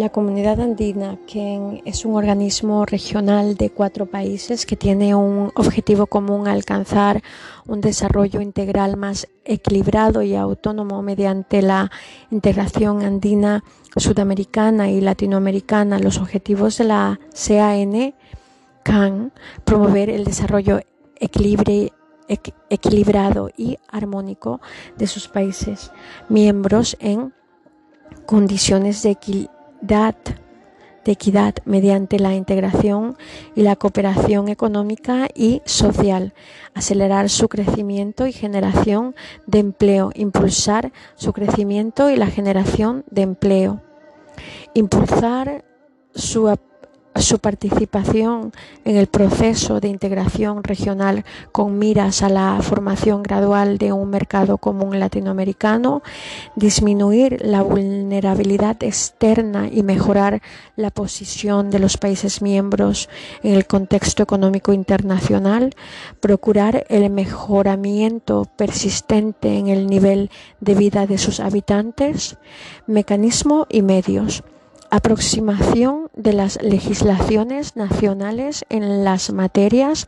La Comunidad Andina, que es un organismo regional de cuatro países que tiene un objetivo común alcanzar un desarrollo integral más equilibrado y autónomo mediante la integración andina, sudamericana y latinoamericana. Los objetivos de la CAN CAN promover el desarrollo equilibrado y armónico de sus países miembros en condiciones de equilibrio de equidad mediante la integración y la cooperación económica y social, acelerar su crecimiento y generación de empleo, impulsar su crecimiento y la generación de empleo, impulsar su su participación en el proceso de integración regional con miras a la formación gradual de un mercado común latinoamericano, disminuir la vulnerabilidad externa y mejorar la posición de los países miembros en el contexto económico internacional, procurar el mejoramiento persistente en el nivel de vida de sus habitantes, mecanismo y medios aproximación de las legislaciones nacionales en las materias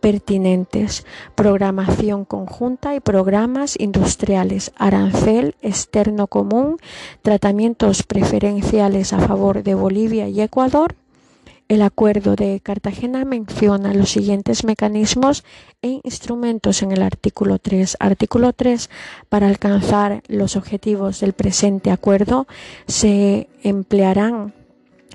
pertinentes, programación conjunta y programas industriales, arancel externo común, tratamientos preferenciales a favor de Bolivia y Ecuador, el Acuerdo de Cartagena menciona los siguientes mecanismos e instrumentos en el artículo 3. Artículo 3. Para alcanzar los objetivos del presente acuerdo se emplearán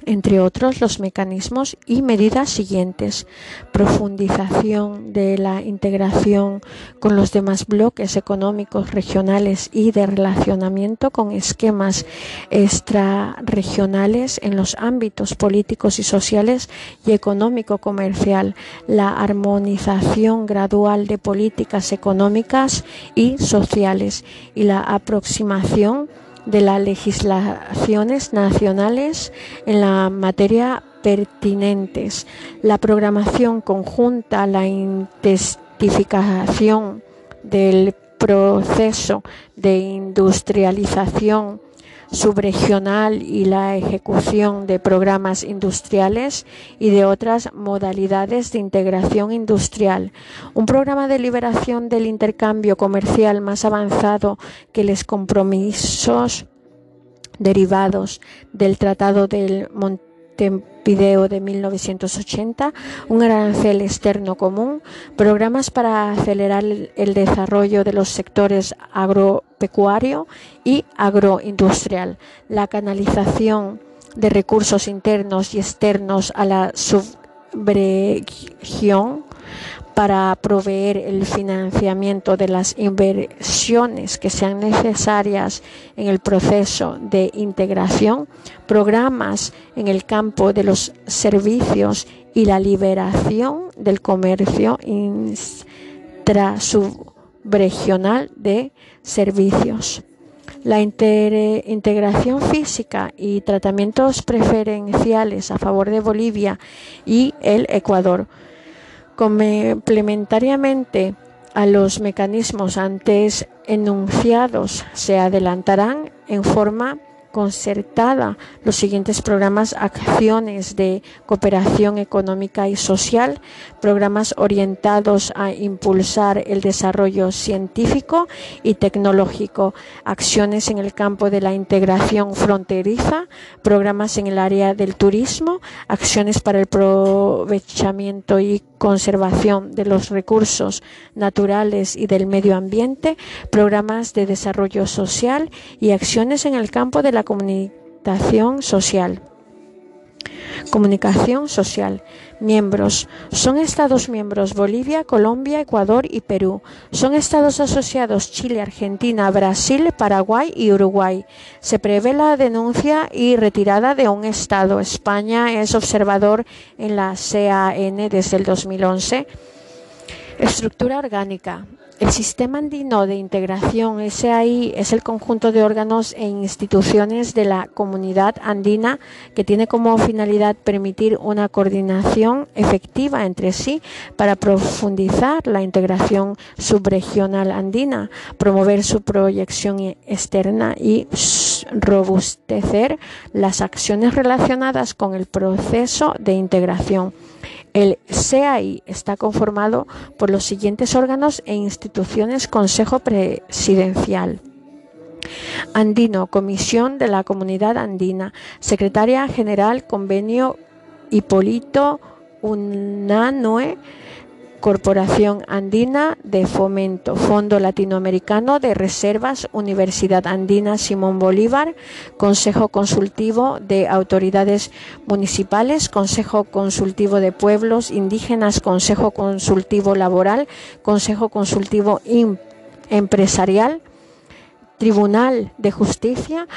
entre otros los mecanismos y medidas siguientes. Profundización de la integración con los demás bloques económicos regionales y de relacionamiento con esquemas extrarregionales en los ámbitos políticos y sociales y económico-comercial. La armonización gradual de políticas económicas y sociales y la aproximación de las legislaciones nacionales en la materia pertinentes, la programación conjunta, la intensificación del proceso de industrialización subregional y la ejecución de programas industriales y de otras modalidades de integración industrial. Un programa de liberación del intercambio comercial más avanzado que los compromisos derivados del Tratado del Montevideo de 1980, un arancel externo común, programas para acelerar el desarrollo de los sectores agropecuario y agroindustrial, la canalización de recursos internos y externos a la subregión para proveer el financiamiento de las inversiones que sean necesarias en el proceso de integración, programas en el campo de los servicios y la liberación del comercio intrasubregional de servicios. La integración física y tratamientos preferenciales a favor de Bolivia y el Ecuador Complementariamente a los mecanismos antes enunciados, se adelantarán en forma concertada los siguientes programas, acciones de cooperación económica y social, programas orientados a impulsar el desarrollo científico y tecnológico, acciones en el campo de la integración fronteriza, programas en el área del turismo, acciones para el aprovechamiento y conservación de los recursos naturales y del medio ambiente, programas de desarrollo social y acciones en el campo de la comunicación social. Comunicación social. Miembros. Son Estados miembros Bolivia, Colombia, Ecuador y Perú. Son Estados asociados Chile, Argentina, Brasil, Paraguay y Uruguay. Se prevé la denuncia y retirada de un Estado. España es observador en la CAN desde el 2011. Estructura orgánica. El Sistema Andino de Integración SAI es el conjunto de órganos e instituciones de la comunidad andina que tiene como finalidad permitir una coordinación efectiva entre sí para profundizar la integración subregional andina, promover su proyección externa y robustecer las acciones relacionadas con el proceso de integración. El CAI está conformado por los siguientes órganos e instituciones Consejo Presidencial. Andino, Comisión de la Comunidad Andina, Secretaria General, Convenio Hipólito Unanue, Corporación Andina de Fomento, Fondo Latinoamericano de Reservas, Universidad Andina Simón Bolívar, Consejo Consultivo de Autoridades Municipales, Consejo Consultivo de Pueblos Indígenas, Consejo Consultivo Laboral, Consejo Consultivo Empresarial, Tribunal de Justicia,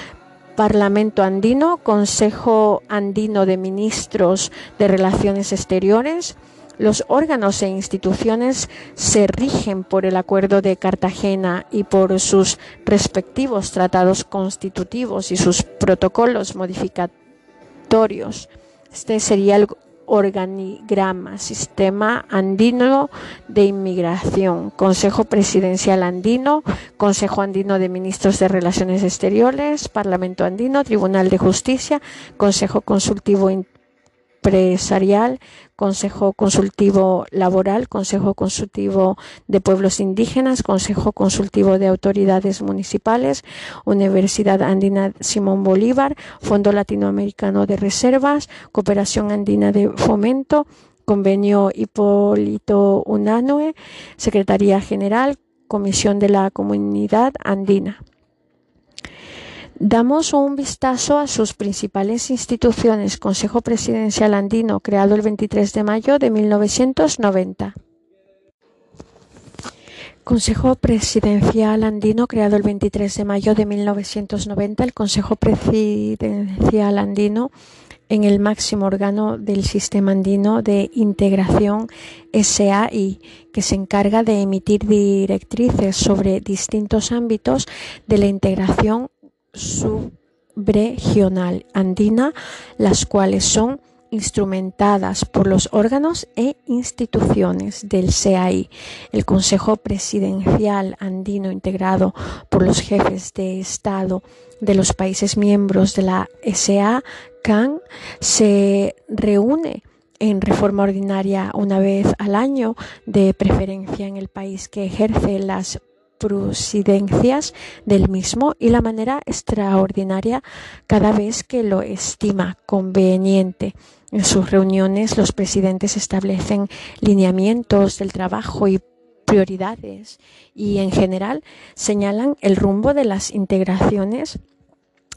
Parlamento Andino, Consejo Andino de Ministros de Relaciones Exteriores, los órganos e instituciones se rigen por el Acuerdo de Cartagena y por sus respectivos tratados constitutivos y sus protocolos modificatorios. Este sería el organigrama, Sistema Andino de Inmigración, Consejo Presidencial Andino, Consejo Andino de Ministros de Relaciones Exteriores, Parlamento Andino, Tribunal de Justicia, Consejo Consultivo Empresarial, Consejo Consultivo Laboral, Consejo Consultivo de Pueblos Indígenas, Consejo Consultivo de Autoridades Municipales, Universidad Andina Simón Bolívar, Fondo Latinoamericano de Reservas, Cooperación Andina de Fomento, Convenio Hipólito Unanue, Secretaría General, Comisión de la Comunidad Andina. Damos un vistazo a sus principales instituciones. Consejo Presidencial Andino, creado el 23 de mayo de 1990. Consejo Presidencial Andino, creado el 23 de mayo de 1990. El Consejo Presidencial Andino en el máximo órgano del Sistema Andino de Integración SAI, que se encarga de emitir directrices sobre distintos ámbitos de la integración subregional andina, las cuales son instrumentadas por los órganos e instituciones del CAI, el Consejo Presidencial Andino integrado por los jefes de Estado de los países miembros de la SA, CAN, se reúne en reforma ordinaria una vez al año, de preferencia en el país que ejerce las presidencias del mismo y la manera extraordinaria cada vez que lo estima conveniente. En sus reuniones los presidentes establecen lineamientos del trabajo y prioridades y en general señalan el rumbo de las integraciones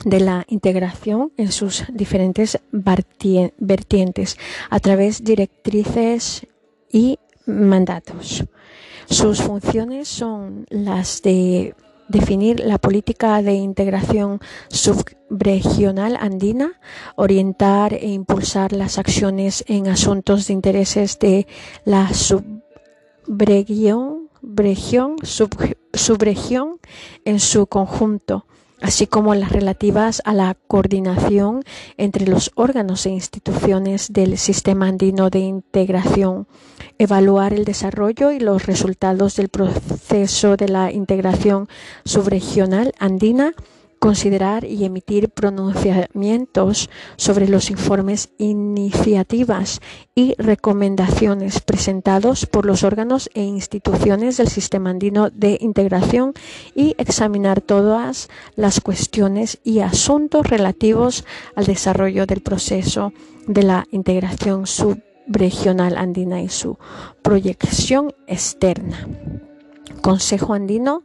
de la integración en sus diferentes vertientes a través directrices y mandatos. Sus funciones son las de definir la política de integración subregional andina, orientar e impulsar las acciones en asuntos de intereses de la subregión, subregión en su conjunto, así como las relativas a la coordinación entre los órganos e instituciones del sistema andino de integración, evaluar el desarrollo y los resultados del proceso de la integración subregional andina, considerar y emitir pronunciamientos sobre los informes, iniciativas y recomendaciones presentados por los órganos e instituciones del sistema andino de integración y examinar todas las cuestiones y asuntos relativos al desarrollo del proceso de la integración subregional andina y su proyección externa. Consejo Andino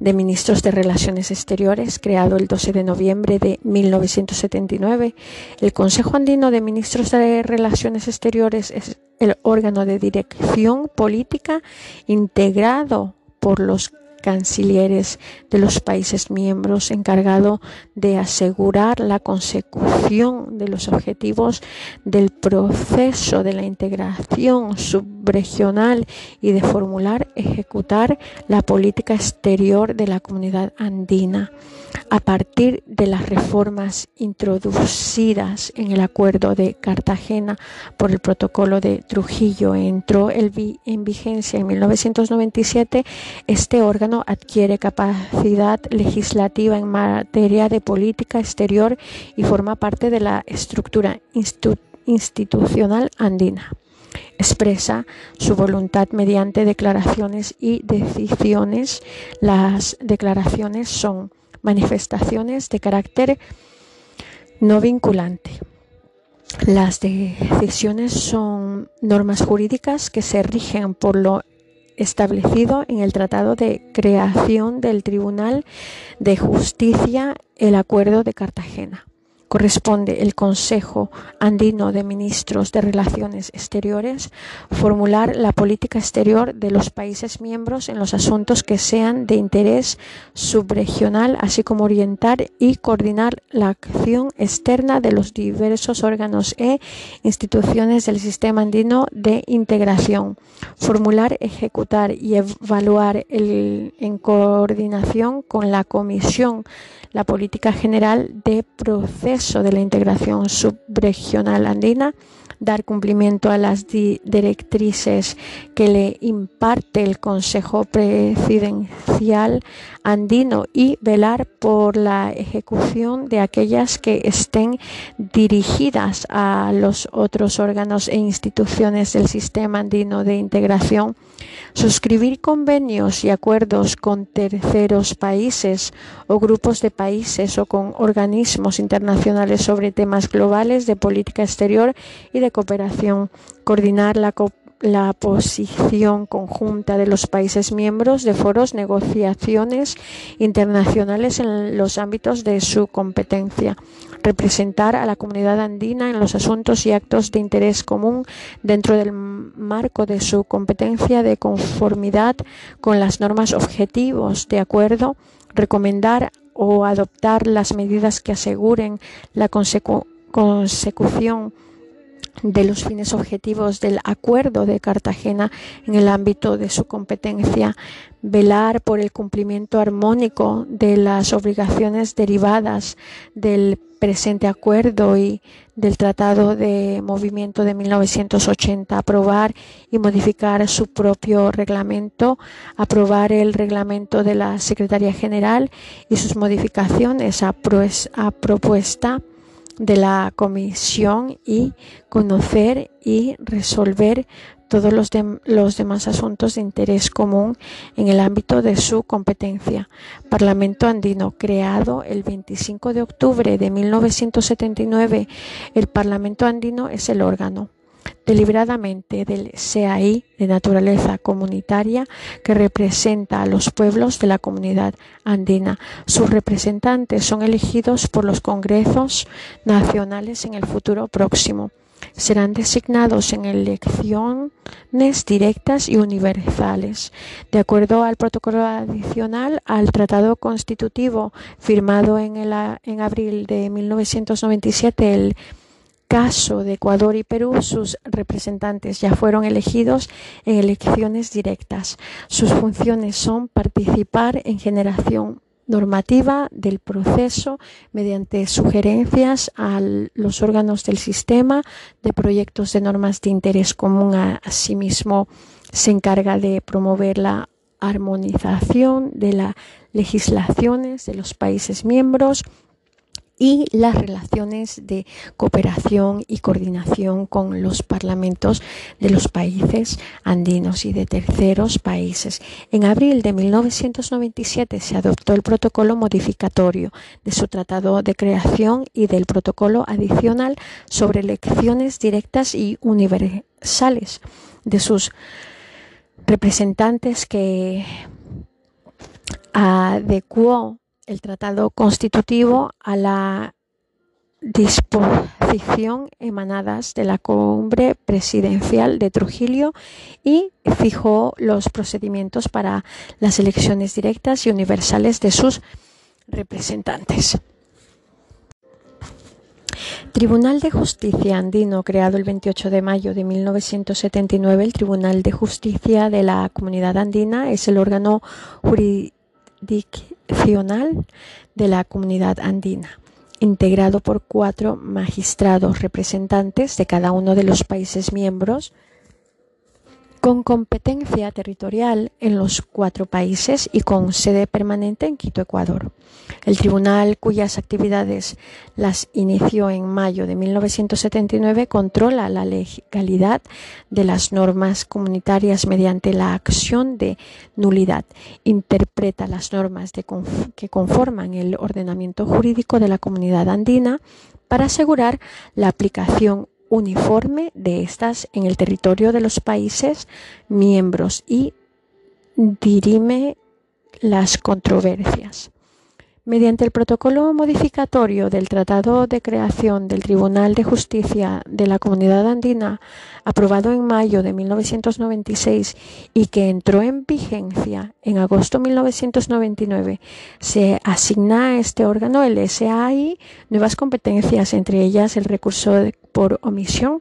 de Ministros de Relaciones Exteriores, creado el 12 de noviembre de 1979. El Consejo Andino de Ministros de Relaciones Exteriores es el órgano de dirección política integrado por los cancilleres de los países miembros encargado de asegurar la consecución de los objetivos del proceso de la integración subregional y de formular, ejecutar la política exterior de la comunidad andina. A partir de las reformas introducidas en el acuerdo de Cartagena por el protocolo de Trujillo, entró en vigencia en 1997, este órgano adquiere capacidad legislativa en materia de política exterior y forma parte de la estructura institucional andina expresa su voluntad mediante declaraciones y decisiones. Las declaraciones son manifestaciones de carácter no vinculante. Las decisiones son normas jurídicas que se rigen por lo establecido en el Tratado de Creación del Tribunal de Justicia, el Acuerdo de Cartagena corresponde el Consejo Andino de Ministros de Relaciones Exteriores formular la política exterior de los países miembros en los asuntos que sean de interés subregional, así como orientar y coordinar la acción externa de los diversos órganos e instituciones del sistema andino de integración. Formular, ejecutar y evaluar en coordinación con la Comisión la política general de proceso de la integración subregional andina, dar cumplimiento a las directrices que le imparte el Consejo Presidencial andino y velar por la ejecución de aquellas que estén dirigidas a los otros órganos e instituciones del sistema andino de integración. Suscribir convenios y acuerdos con terceros países o grupos de países o con organismos internacionales sobre temas globales de política exterior y de cooperación, coordinar la la posición conjunta de los países miembros de foros, negociaciones internacionales en los ámbitos de su competencia, representar a la comunidad andina en los asuntos y actos de interés común dentro del marco de su competencia de conformidad con las normas objetivos de acuerdo, recomendar o adoptar las medidas que aseguren la consecución de los fines objetivos del Acuerdo de Cartagena en el ámbito de su competencia, velar por el cumplimiento armónico de las obligaciones derivadas del presente acuerdo y del Tratado de Movimiento de 1980, aprobar y modificar su propio reglamento, aprobar el reglamento de la Secretaría General y sus modificaciones a, propuesta de la comisión y conocer y resolver todos los, los, demás asuntos de interés común en el ámbito de su competencia. Parlamento andino, creado el 25 de octubre de 1979, el Parlamento andino es el órgano deliberadamente del CAI de naturaleza comunitaria que representa a los pueblos de la comunidad andina. Sus representantes son elegidos por los congresos nacionales en el futuro próximo. Serán designados en elecciones directas y universales. De acuerdo al protocolo adicional al Tratado Constitutivo firmado en, el, en abril de 1997, el caso de Ecuador y Perú, sus representantes ya fueron elegidos en elecciones directas. Sus funciones son participar en generación normativa del proceso mediante sugerencias a los órganos del sistema de proyectos de normas de interés común. Asimismo, se encarga de promover la armonización de las legislaciones de los países miembros y las relaciones de cooperación y coordinación con los parlamentos de los países andinos y de terceros países. En abril de 1997 se adoptó el protocolo modificatorio de su tratado de creación y del protocolo adicional sobre elecciones directas y universales de sus representantes que adecuó el tratado constitutivo a la disposición emanadas de la cumbre presidencial de Trujillo y fijó los procedimientos para las elecciones directas y universales de sus representantes. Tribunal de Justicia Andino, creado el 28 de mayo de 1979, el Tribunal de Justicia de la Comunidad Andina es el órgano jurisdiccional de la Comunidad Andina integrado por cuatro magistrados representantes de cada uno de los países miembros con competencia territorial en los cuatro países y con sede permanente en Quito, Ecuador. El tribunal, cuyas actividades las inició en mayo de 1979, controla la legalidad de las normas comunitarias mediante la acción de nulidad, interpreta las normas que conforman el ordenamiento jurídico de la comunidad andina para asegurar la aplicación uniforme de estas en el territorio de los países miembros y dirime las controversias. Mediante el protocolo modificatorio del Tratado de Creación del Tribunal de Justicia de la Comunidad Andina, aprobado en mayo de 1996 y que entró en vigencia en agosto de 1999, se asigna a este órgano, el SAI, nuevas competencias, entre ellas el recurso por omisión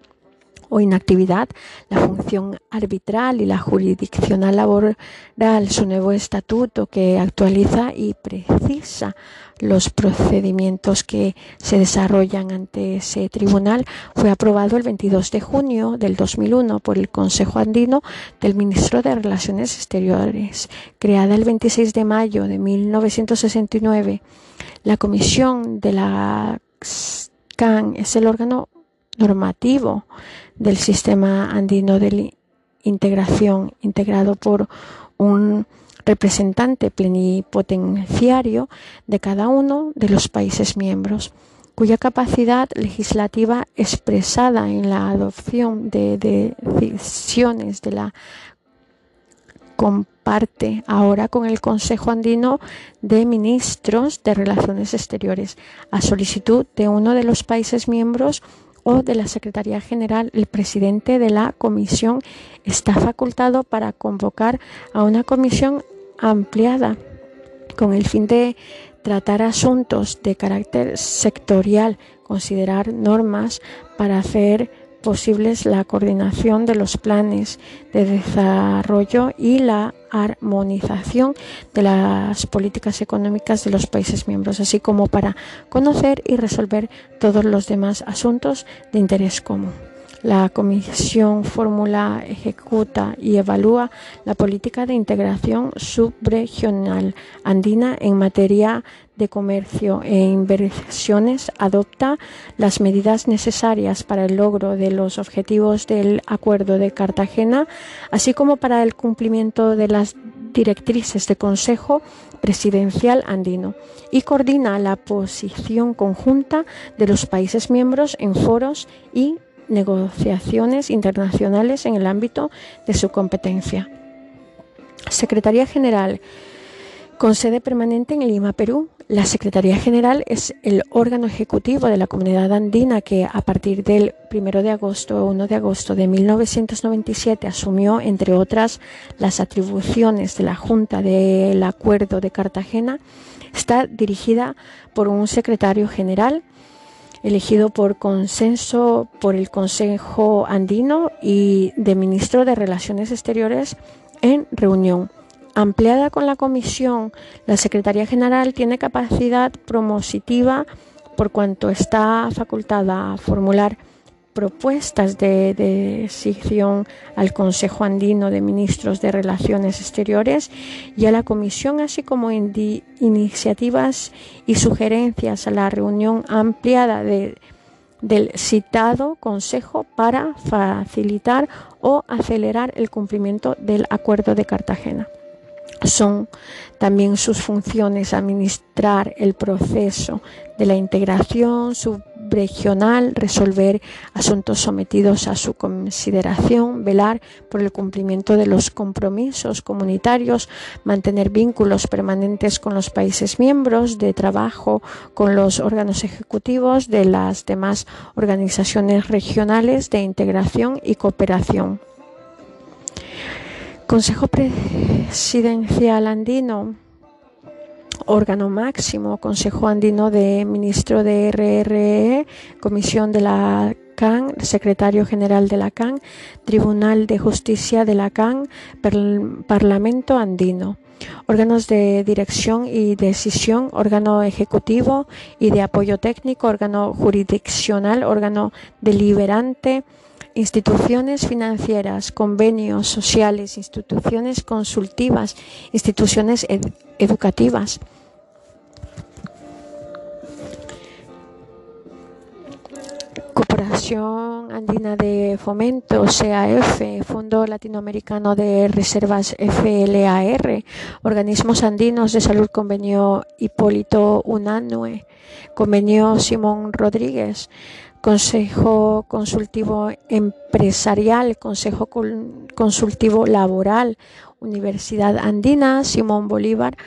o inactividad, la función arbitral y la jurisdiccional laboral, su nuevo estatuto que actualiza y precisa los procedimientos que se desarrollan ante ese tribunal, fue aprobado el 22 de junio del 2001 por el Consejo Andino del Ministro de Relaciones Exteriores, creada el 26 de mayo de 1969. La Comisión de la CAN es el órgano normativo del sistema andino de integración integrado por un representante plenipotenciario de cada uno de los países miembros, cuya capacidad legislativa expresada en la adopción de decisiones de la comparte ahora con el Consejo Andino de Ministros de Relaciones Exteriores, a solicitud de uno de los países miembros de la Secretaría General, el presidente de la comisión está facultado para convocar a una comisión ampliada con el fin de tratar asuntos de carácter sectorial, considerar normas para hacer posibles la coordinación de los planes de desarrollo y la armonización de las políticas económicas de los países miembros, así como para conocer y resolver todos los demás asuntos de interés común. La Comisión formula, ejecuta y evalúa la política de integración subregional andina en materia de comercio e inversiones, adopta las medidas necesarias para el logro de los objetivos del Acuerdo de Cartagena, así como para el cumplimiento de las directrices de Consejo Presidencial Andino y coordina la posición conjunta de los países miembros en foros y negociaciones internacionales en el ámbito de su competencia. Secretaría General con sede permanente en Lima, Perú. La Secretaría General es el órgano ejecutivo de la comunidad andina que a partir del 1 de agosto o 1 de agosto de 1997 asumió, entre otras, las atribuciones de la Junta del Acuerdo de Cartagena. Está dirigida por un secretario general elegido por consenso por el Consejo Andino y de Ministro de Relaciones Exteriores en reunión. Ampliada con la Comisión, la Secretaría General tiene capacidad promotiva por cuanto está facultada a formular propuestas de decisión al Consejo Andino de Ministros de Relaciones Exteriores y a la Comisión, así como iniciativas y sugerencias a la reunión ampliada del citado Consejo para facilitar o acelerar el cumplimiento del Acuerdo de Cartagena. Son también sus funciones administrar el proceso de la integración, subregional, resolver asuntos sometidos a su consideración, velar por el cumplimiento de los compromisos comunitarios, mantener vínculos permanentes con los países miembros de trabajo, con los órganos ejecutivos de las demás organizaciones regionales de integración y cooperación. Consejo Presidencial Andino órgano máximo, Consejo Andino de Ministro de RRE, Comisión de la CAN, Secretario General de la CAN, Tribunal de Justicia de la CAN, Parlamento Andino. Órganos de dirección y decisión, órgano ejecutivo y de apoyo técnico, órgano jurisdiccional, órgano deliberante, instituciones financieras, convenios sociales, instituciones consultivas, instituciones educativas. Cooperación Andina de Fomento, CAF, Fondo Latinoamericano de Reservas FLAR, Organismos Andinos de Salud Convenio Hipólito Unanue, Convenio Simón Rodríguez, Consejo Consultivo Empresarial, Consejo Consultivo Laboral, Universidad Andina, Simón Bolívar,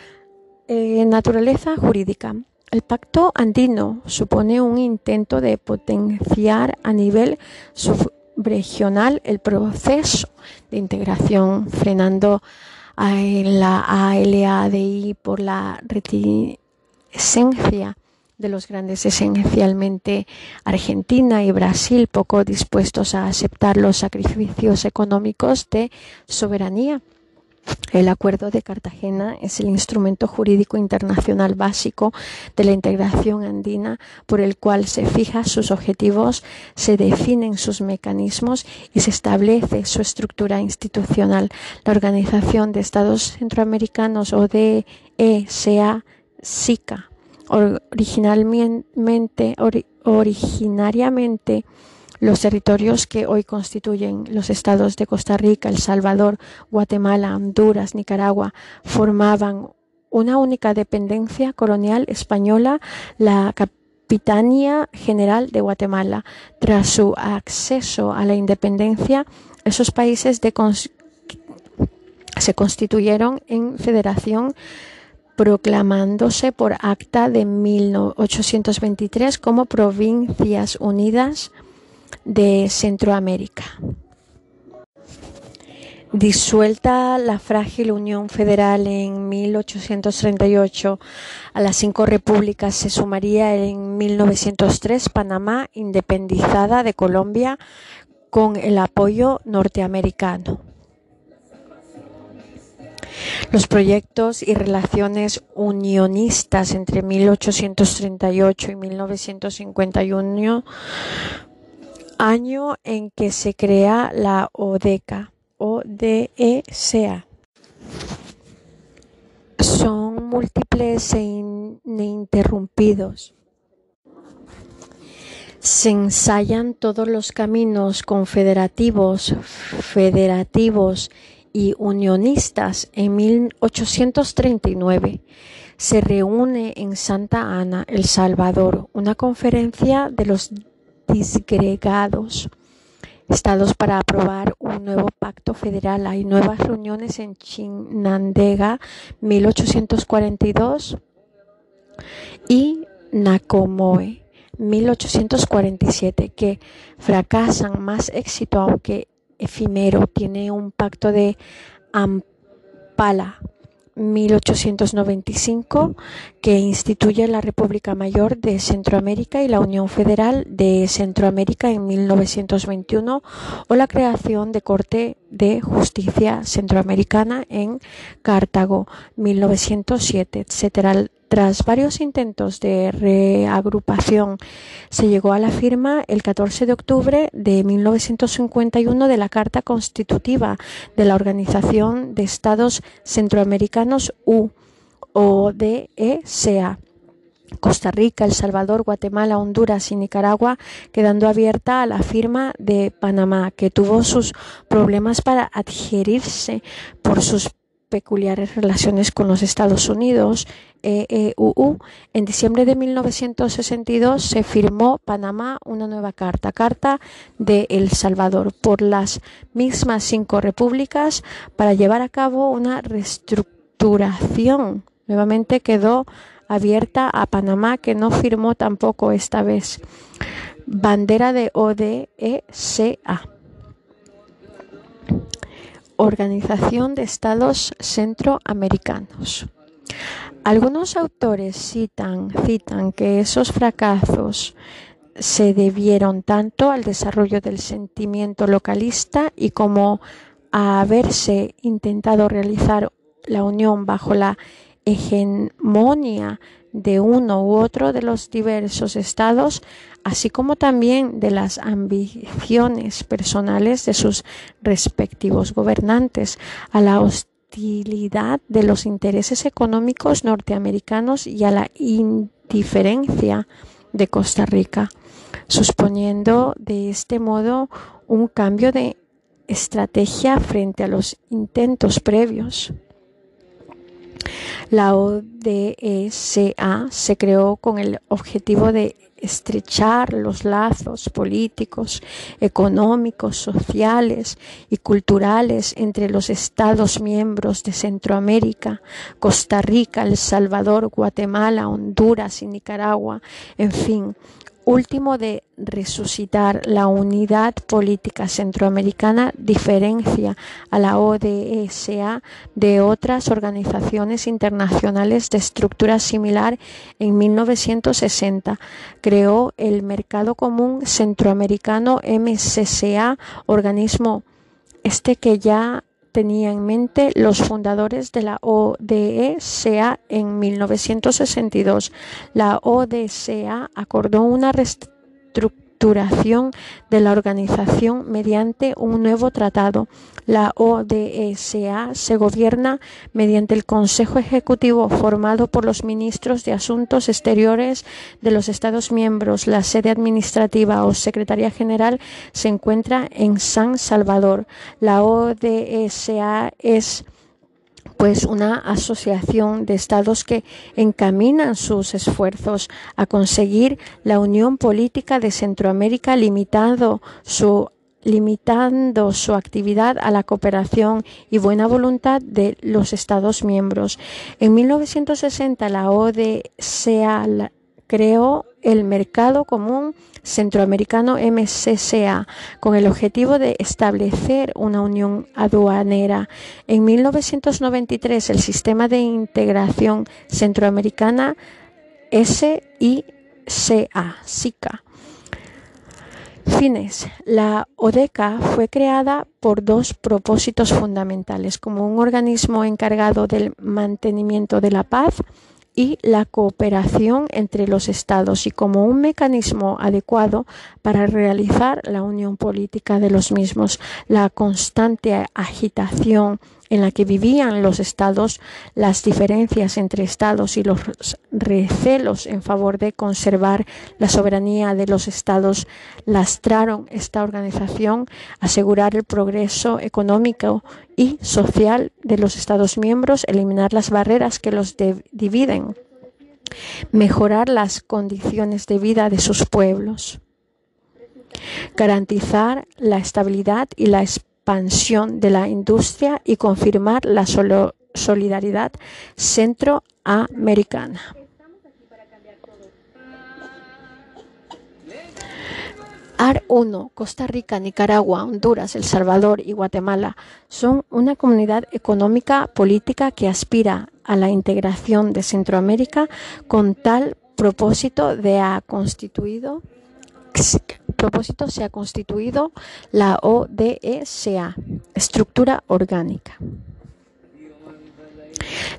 eh, Naturaleza Jurídica. El Pacto Andino supone un intento de potenciar a nivel subregional el proceso de integración, frenando a la ALADI por la reticencia de los grandes, esencialmente Argentina y Brasil, poco dispuestos a aceptar los sacrificios económicos de soberanía. El Acuerdo de Cartagena es el instrumento jurídico internacional básico de la integración andina por el cual se fijan sus objetivos, se definen sus mecanismos y se establece su estructura institucional. La Organización de Estados Centroamericanos o DECA, SICA, originalmente, originariamente los territorios que hoy constituyen los estados de Costa Rica, El Salvador, Guatemala, Honduras, Nicaragua formaban una única dependencia colonial española, la Capitanía General de Guatemala. Tras su acceso a la independencia, esos países se constituyeron en federación proclamándose por acta de 1823 como Provincias Unidas de Centroamérica. Disuelta la frágil Unión Federal en 1838, a las cinco repúblicas se sumaría en 1903 Panamá, independizada de Colombia con el apoyo norteamericano. Los proyectos y relaciones unionistas entre 1838 y 1951 año en que se crea la ODECA, ODECA. Son múltiples e ininterrumpidos. Se ensayan todos los caminos confederativos, federativos y unionistas en 1839 se reúne en Santa Ana, El Salvador, una conferencia de los disgregados estados para aprobar un nuevo pacto federal. Hay nuevas reuniones en Chinandega 1842 y Nacomoe 1847 que fracasan más éxito aunque efímero. Tiene un pacto de Ampala 1895 que instituye la República Mayor de Centroamérica y la Unión Federal de Centroamérica en 1921 o la creación de Corte de Justicia Centroamericana en Cartago 1907, etcétera. Tras varios intentos de reagrupación, se llegó a la firma el 14 de octubre de 1951 de la Carta Constitutiva de la Organización de Estados Centroamericanos U o DECA. Costa Rica, El Salvador, Guatemala, Honduras y Nicaragua, quedando abierta a la firma de Panamá, que tuvo sus problemas para adherirse por sus peculiares relaciones con los Estados Unidos, EEUU, en diciembre de 1962 se firmó Panamá una nueva carta, Carta de El Salvador, por las mismas cinco repúblicas para llevar a cabo una reestructuración. Nuevamente quedó abierta a Panamá, que no firmó tampoco esta vez. Bandera de ODECA. Organización de Estados Centroamericanos. Algunos autores citan, citan que esos fracasos se debieron tanto al desarrollo del sentimiento localista y como a haberse intentado realizar la unión bajo la hegemonía de uno u otro de los diversos estados, así como también de las ambiciones personales de sus respectivos gobernantes, a la hostilidad de los intereses económicos norteamericanos y a la indiferencia de Costa Rica, suponiendo de este modo un cambio de estrategia frente a los intentos previos. La ODECA se creó con el objetivo de estrechar los lazos políticos, económicos, sociales y culturales entre los Estados miembros de Centroamérica, Costa Rica, El Salvador, Guatemala, Honduras y Nicaragua, en fin, último de resucitar la unidad política centroamericana diferencia a la ODSA de otras organizaciones internacionales de estructura similar en 1960. Creó el Mercado Común Centroamericano MCCA, organismo este que ya tenía en mente los fundadores de la ODECA en 1962. La ODCA acordó una de la organización mediante un nuevo tratado. La ODECA se gobierna mediante el Consejo Ejecutivo formado por los ministros de Asuntos Exteriores de los Estados miembros. La sede administrativa o Secretaría General se encuentra en San Salvador. La ODECA es pues una asociación de estados que encaminan sus esfuerzos a conseguir la unión política de Centroamérica su limitando su actividad a la cooperación y buena voluntad de los Estados miembros. En 1960 la ODCA creó el Mercado Común Centroamericano MCCA con el objetivo de establecer una unión aduanera. En 1993 el Sistema de Integración Centroamericana SICA, SICA Fines. La ODECA fue creada por dos propósitos fundamentales, como un organismo encargado del mantenimiento de la paz y la cooperación entre los estados y como un mecanismo adecuado para realizar la unión política de los mismos. La constante agitación en la que vivían los estados, las diferencias entre estados y los recelos en favor de conservar la soberanía de los estados lastraron esta organización, asegurar el progreso económico y social de los estados miembros, eliminar las barreras que los dividen, mejorar las condiciones de vida de sus pueblos garantizar la estabilidad y la expansión de la industria y confirmar la solidaridad centroamericana. AR 1, Costa Rica, Nicaragua, Honduras, El Salvador y Guatemala son una comunidad económica política que aspira a la integración de Centroamérica con tal propósito de ha constituido propósito se ha constituido la ODECA, estructura orgánica.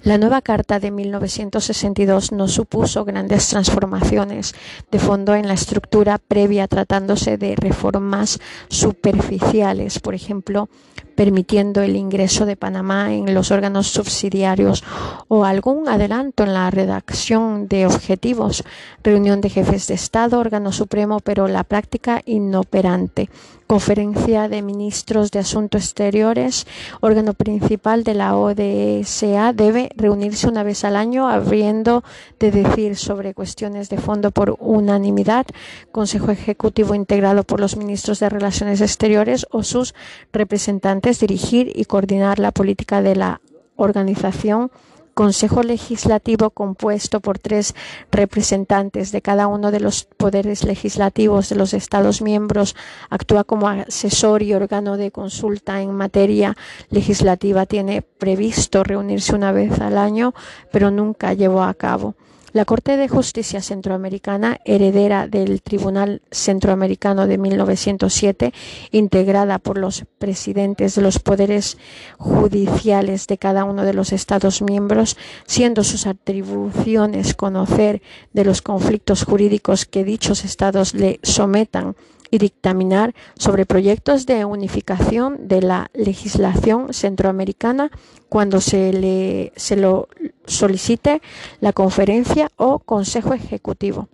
La nueva Carta de 1962 no supuso grandes transformaciones de fondo en la estructura previa tratándose de reformas superficiales, por ejemplo, permitiendo el ingreso de Panamá en los órganos subsidiarios o algún adelanto en la redacción de objetivos, reunión de jefes de Estado, órgano supremo, pero la práctica inoperante Conferencia de Ministros de Asuntos Exteriores, órgano principal de la ODSA, debe reunirse una vez al año, habiendo de decir sobre cuestiones de fondo por unanimidad, Consejo Ejecutivo integrado por los ministros de Relaciones Exteriores o sus representantes, dirigir y coordinar la política de la organización Consejo Legislativo compuesto por tres representantes de cada uno de los poderes legislativos de los Estados miembros actúa como asesor y órgano de consulta en materia legislativa. Tiene previsto reunirse una vez al año, pero nunca llevó a cabo. La Corte de Justicia Centroamericana, heredera del Tribunal Centroamericano de 1907, integrada por los presidentes de los poderes judiciales de cada uno de los Estados miembros, siendo sus atribuciones conocer de los conflictos jurídicos que dichos Estados le sometan y dictaminar sobre proyectos de unificación de la legislación centroamericana cuando se, le, se lo solicite la conferencia o consejo ejecutivo.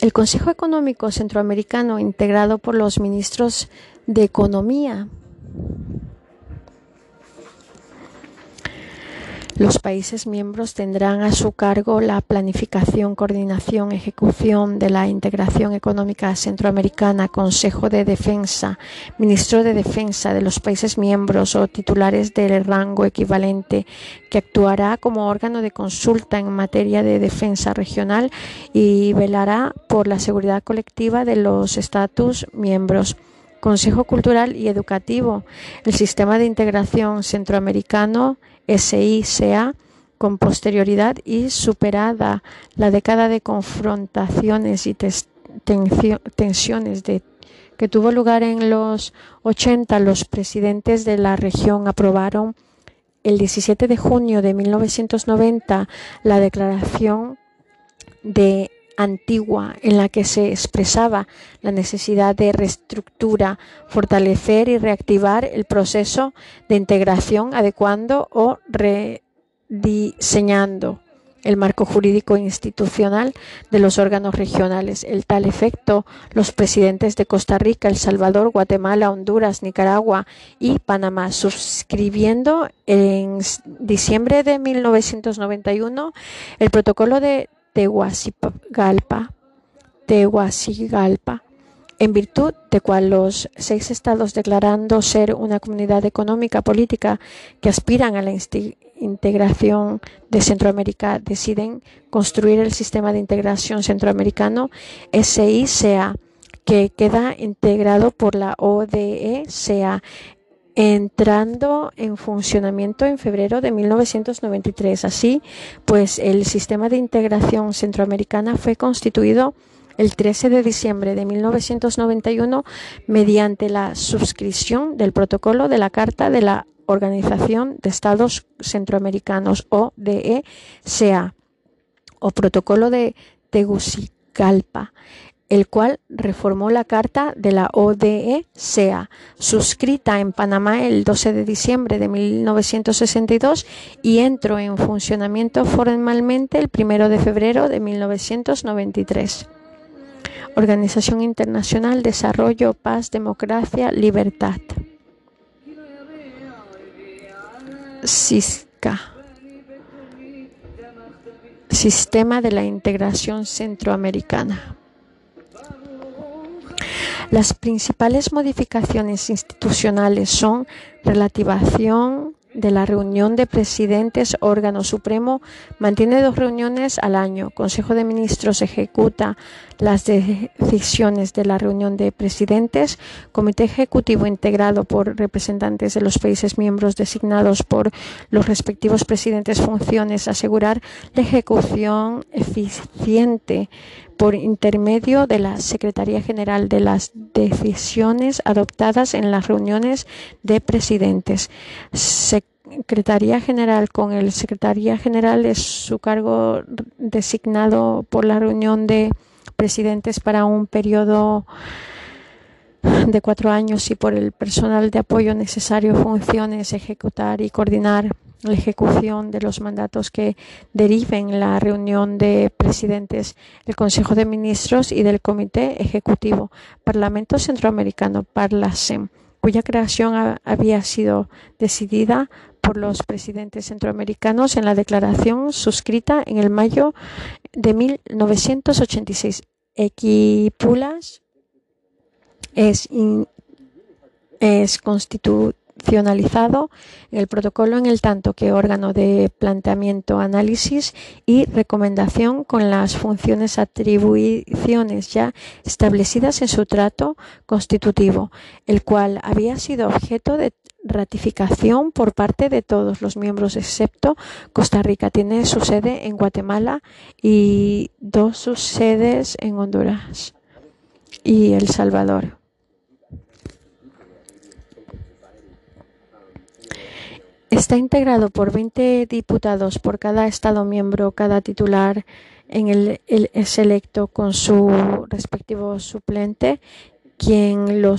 El Consejo Económico Centroamericano, integrado por los ministros de Economía, Los países miembros tendrán a su cargo la planificación, coordinación, ejecución de la integración económica centroamericana, Consejo de Defensa, Ministro de Defensa de los países miembros o titulares del rango equivalente, que actuará como órgano de consulta en materia de defensa regional y velará por la seguridad colectiva de los estatus miembros. Consejo Cultural y Educativo, el Sistema de Integración Centroamericano SICA con posterioridad y superada la década de confrontaciones y tensiones que tuvo lugar en los 80, los presidentes de la región aprobaron el 17 de junio de 1990 la declaración de antigua en la que se expresaba la necesidad de reestructura, fortalecer y reactivar el proceso de integración adecuando o rediseñando el marco jurídico institucional de los órganos regionales. El tal efecto, los presidentes de Costa Rica, El Salvador, Guatemala, Honduras, Nicaragua y Panamá, suscribiendo en diciembre de 1991 el protocolo de Tegucigalpa, Tegucigalpa, en virtud de cual los seis estados declarando ser una comunidad económica política que aspiran a la integración de Centroamérica deciden construir el sistema de integración centroamericano SICA que queda integrado por la ODE-CA entrando en funcionamiento en febrero de 1993. Así, pues el sistema de integración centroamericana fue constituido el 13 de diciembre de 1991 mediante la suscripción del protocolo de la Carta de la Organización de Estados Centroamericanos ODE-CA o protocolo de Tegucigalpa el cual reformó la Carta de la ODE-CA, suscrita en Panamá el 12 de diciembre de 1962 y entró en funcionamiento formalmente el 1 de febrero de 1993. Organización Internacional Desarrollo, Paz, Democracia, Libertad. SISCA. Sistema de la Integración Centroamericana. Las principales modificaciones institucionales son relativación de la reunión de presidentes, órgano supremo, mantiene dos reuniones al año. Consejo de Ministros ejecuta las decisiones de la reunión de presidentes. Comité Ejecutivo integrado por representantes de los países miembros designados por los respectivos presidentes funciones asegurar la ejecución eficiente por intermedio de la Secretaría General de las decisiones adoptadas en las reuniones de presidentes. Secretaría General con el Secretaría General es su cargo designado por la reunión de presidentes para un periodo de cuatro años y por el personal de apoyo necesario funciones ejecutar y coordinar la ejecución de los mandatos que deriven la reunión de presidentes del Consejo de Ministros y del Comité Ejecutivo Parlamento Centroamericano, Parlasem, cuya creación había sido decidida por los presidentes centroamericanos en la declaración suscrita en el mayo de 1986. Equipulas es, es en el protocolo en el tanto que órgano de planteamiento, análisis y recomendación con las funciones atribuciones ya establecidas en su trato constitutivo, el cual había sido objeto de ratificación por parte de todos los miembros excepto Costa Rica. Tiene su sede en Guatemala y dos sus sedes en Honduras y El Salvador. Está integrado por 20 diputados por cada Estado miembro, cada titular en el, es electo con su respectivo suplente, quien lo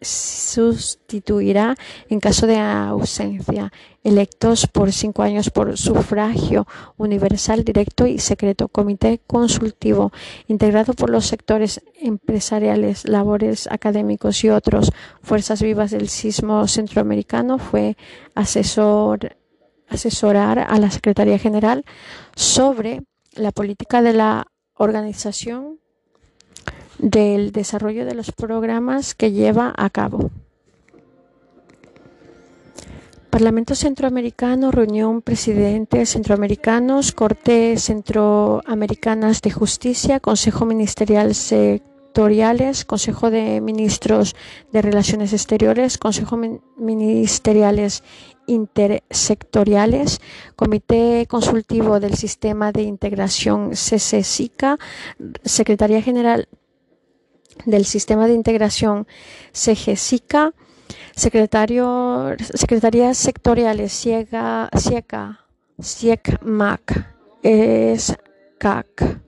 sustituirá en caso de ausencia, electos por cinco años por sufragio universal, directo y secreto. Comité consultivo, integrado por los sectores empresariales, labores académicos y otros. Fuerzas vivas del sismo centroamericano fue asesor, asesorar a la Secretaría General sobre la política de la organización del desarrollo de los programas que lleva a cabo. Parlamento Centroamericano, Reunión Presidentes Centroamericanos, Corte Centroamericanas de Justicia, Consejo Ministerial Sectoriales, Consejo de Ministros de Relaciones Exteriores, Consejo Ministeriales Intersectoriales, Comité Consultivo del Sistema de Integración CCSICA, Secretaría General del Sistema de Integración CGSICA, secretario, Sectoriales CIECA, CIECA, CIECMAC, ESCAC,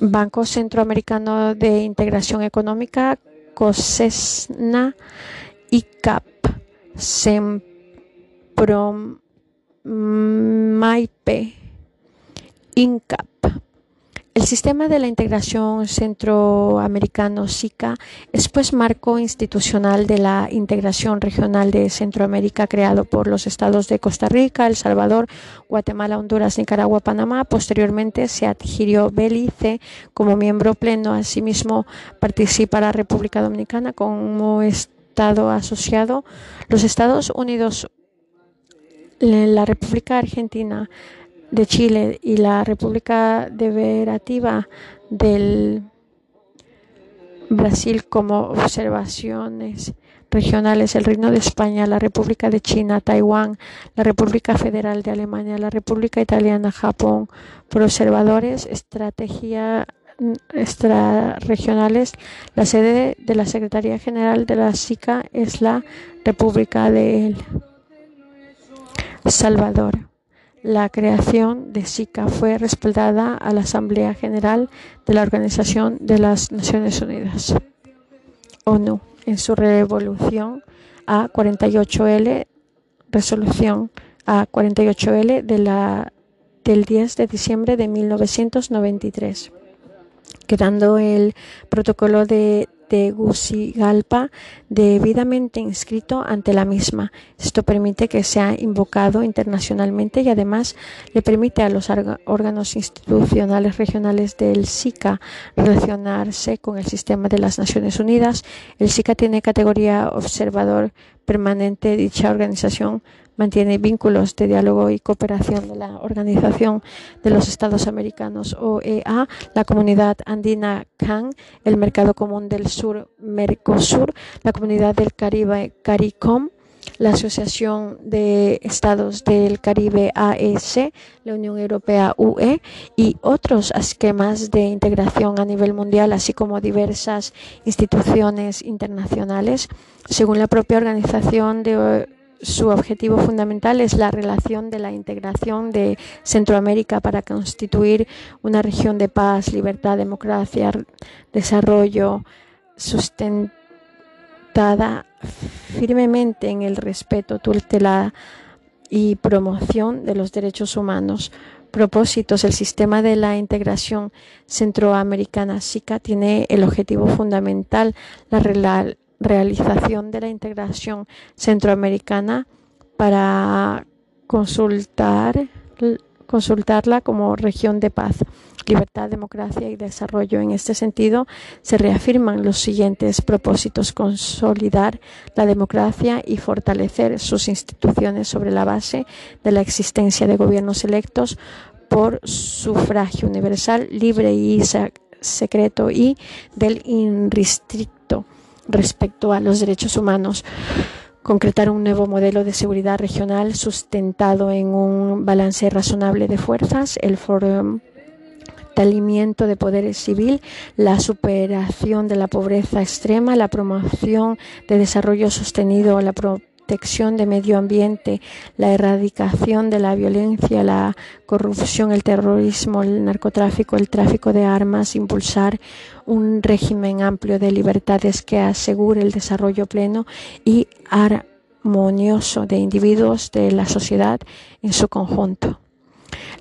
Banco Centroamericano de Integración Económica, COSESNA, ICAP, SEMPROM, MAIPE, INCAP, el sistema de la integración centroamericano SICA es pues marco institucional de la integración regional de Centroamérica creado por los estados de Costa Rica, El Salvador, Guatemala, Honduras, Nicaragua, Panamá. Posteriormente se adquirió Belice como miembro pleno. Asimismo participa la República Dominicana como estado asociado. Los Estados Unidos, la República Argentina, de Chile y la República Federativa del Brasil como observaciones regionales, el Reino de España, la República de China, Taiwán, la República Federal de Alemania, la República Italiana, Japón, por observadores, estrategia extrarregionales. La sede de la Secretaría General de la SICA es la República de El Salvador. La creación de SICA fue respaldada a la Asamblea General de la Organización de las Naciones Unidas, ONU, en su revolución A48L, resolución A48L de la, del 10 de diciembre de 1993, quedando el protocolo de Tegucigalpa debidamente inscrito ante la misma. Esto permite que sea invocado internacionalmente y además le permite a los órganos institucionales regionales del SICA relacionarse con el sistema de las Naciones Unidas. El SICA tiene categoría observador permanente. Dicha organización mantiene vínculos de diálogo y cooperación de la Organización de los Estados Americanos OEA, la Comunidad Andina CAN, el Mercado Común del Sur Mercosur, la Comunidad del Caribe CARICOM, la Asociación de Estados del Caribe AEC, la Unión Europea UE y otros esquemas de integración a nivel mundial, así como diversas instituciones internacionales. Según la propia organización su objetivo fundamental es la relación de la integración de Centroamérica para constituir una región de paz, libertad, democracia, desarrollo, fundamentada firmemente en el respeto, tutela y promoción de los derechos humanos. Propósitos. El sistema de la integración centroamericana SICA tiene el objetivo fundamental la realización de la integración centroamericana para consultar, consultarla como región de paz, libertad, democracia y desarrollo. En este sentido, se reafirman los siguientes propósitos. Consolidar la democracia y fortalecer sus instituciones sobre la base de la existencia de gobiernos electos por sufragio universal, libre y secreto y del irrestricto respecto a los derechos humanos concretar un nuevo modelo de seguridad regional sustentado en un balance razonable de fuerzas, el fortalecimiento de poder civil, la superación de la pobreza extrema, la promoción de desarrollo sostenido, la protección de medio ambiente, la erradicación de la violencia, la corrupción, el terrorismo, el narcotráfico, el tráfico de armas, impulsar un régimen amplio de libertades que asegure el desarrollo pleno y armonioso de individuos de la sociedad en su conjunto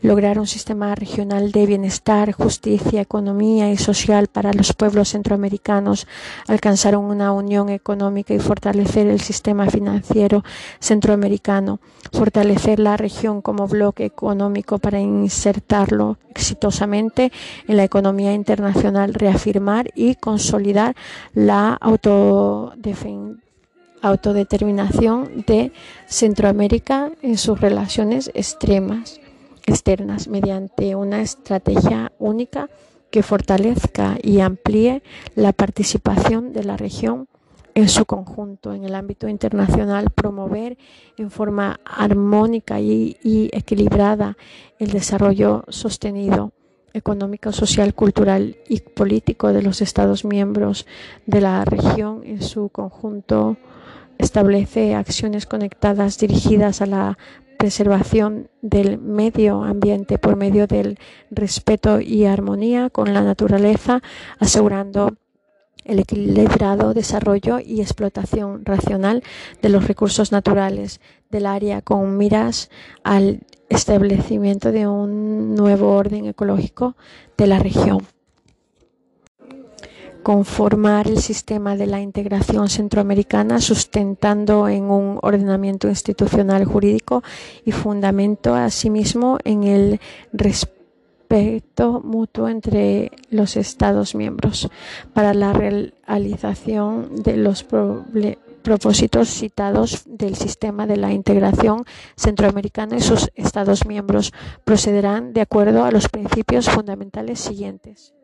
lograr un sistema regional de bienestar, justicia, economía y social para los pueblos centroamericanos, alcanzar una unión económica y fortalecer el sistema financiero centroamericano, fortalecer la región como bloque económico para insertarlo exitosamente en la economía internacional, reafirmar y consolidar la autodeterminación de Centroamérica en sus relaciones extremas externas mediante una estrategia única que fortalezca y amplíe la participación de la región en su conjunto en el ámbito internacional, promover en forma armónica y, y equilibrada el desarrollo sostenido económico, social, cultural y político de los Estados miembros de la región en su conjunto establece acciones conectadas dirigidas a la preservación del medio ambiente por medio del respeto y armonía con la naturaleza, asegurando el equilibrado desarrollo y explotación racional de los recursos naturales del área con miras al establecimiento de un nuevo orden ecológico de la región conformar el sistema de la integración centroamericana sustentando en un ordenamiento institucional jurídico y fundamento asimismo en el respeto mutuo entre los Estados miembros para la realización de los propósitos citados del sistema de la integración centroamericana y sus Estados miembros procederán de acuerdo a los principios fundamentales siguientes.